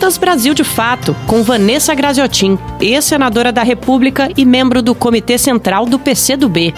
Entrevistas Brasil de Fato, com Vanessa Graziotin, ex-senadora da República e membro do Comitê Central do PCdoB.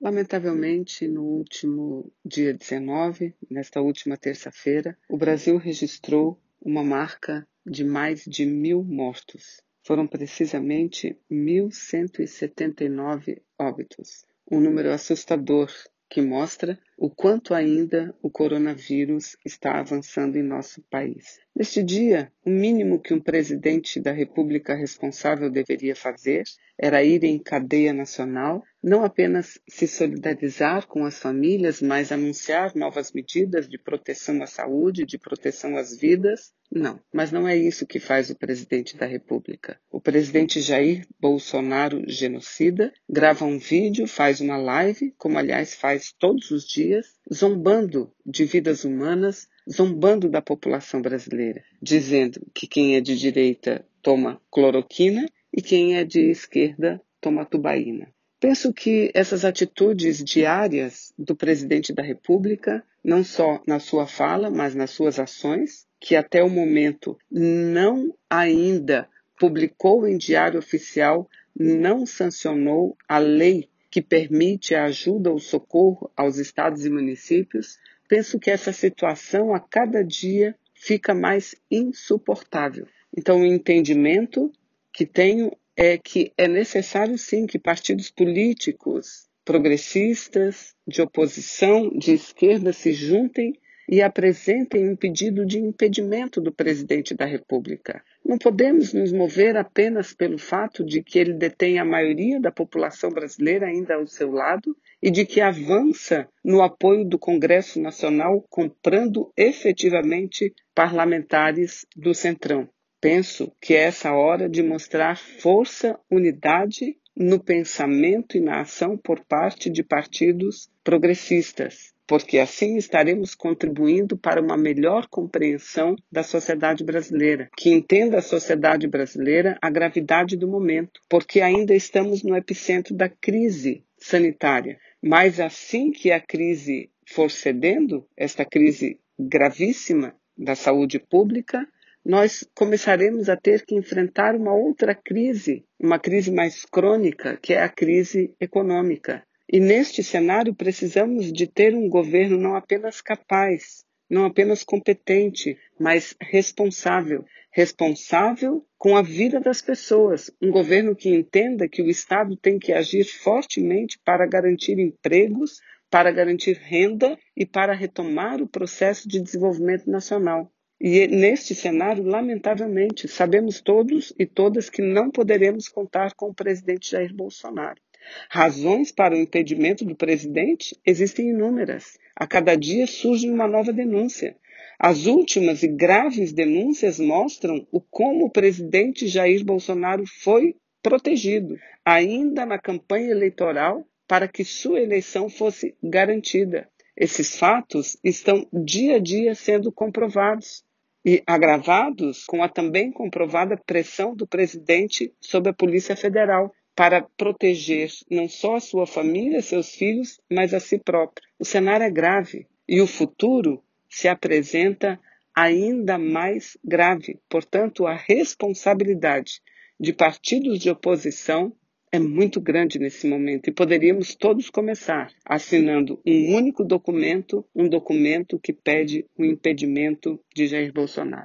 Lamentavelmente, no último dia 19, nesta última terça-feira, o Brasil registrou uma marca de mais de mil mortos. Foram precisamente 1.179 óbitos, um número assustador que mostra o quanto ainda o coronavírus está avançando em nosso país. Neste dia, o mínimo que um presidente da República responsável deveria fazer era ir em cadeia nacional, não apenas se solidarizar com as famílias, mas anunciar novas medidas de proteção à saúde, de proteção às vidas. Não, mas não é isso que faz o presidente da República. O presidente Jair Bolsonaro, genocida, grava um vídeo, faz uma live, como aliás faz todos os dias, zombando de vidas humanas, zombando da população brasileira, dizendo que quem é de direita toma cloroquina e quem é de esquerda toma tubaína. Penso que essas atitudes diárias do presidente da República, não só na sua fala, mas nas suas ações, que até o momento não ainda publicou em diário oficial, não sancionou a lei que permite a ajuda ou socorro aos estados e municípios, penso que essa situação a cada dia fica mais insuportável. Então, o entendimento que tenho é que é necessário sim que partidos políticos progressistas, de oposição, de esquerda se juntem e apresentem um pedido de impedimento do presidente da República. Não podemos nos mover apenas pelo fato de que ele detém a maioria da população brasileira ainda ao seu lado e de que avança no apoio do Congresso Nacional, comprando efetivamente parlamentares do Centrão. Penso que é essa hora de mostrar força, unidade no pensamento e na ação por parte de partidos progressistas, porque assim estaremos contribuindo para uma melhor compreensão da sociedade brasileira, que entenda a sociedade brasileira a gravidade do momento, porque ainda estamos no epicentro da crise sanitária. Mas assim que a crise for cedendo, esta crise gravíssima da saúde pública, nós começaremos a ter que enfrentar uma outra crise, uma crise mais crônica, que é a crise econômica. E neste cenário precisamos de ter um governo não apenas capaz, não apenas competente, mas responsável. Responsável com a vida das pessoas. Um governo que entenda que o Estado tem que agir fortemente para garantir empregos, para garantir renda e para retomar o processo de desenvolvimento nacional. E neste cenário, lamentavelmente, sabemos todos e todas que não poderemos contar com o presidente Jair Bolsonaro. Razões para o impedimento do presidente existem inúmeras. A cada dia surge uma nova denúncia. As últimas e graves denúncias mostram o como o presidente Jair Bolsonaro foi protegido, ainda na campanha eleitoral, para que sua eleição fosse garantida. Esses fatos estão dia a dia sendo comprovados e agravados com a também comprovada pressão do presidente sobre a Polícia Federal, para proteger não só a sua família, seus filhos, mas a si próprio. O cenário é grave e o futuro se apresenta ainda mais grave. Portanto, a responsabilidade de partidos de oposição é muito grande nesse momento e poderíamos todos começar assinando um único documento, um documento que pede o impedimento de Jair Bolsonaro.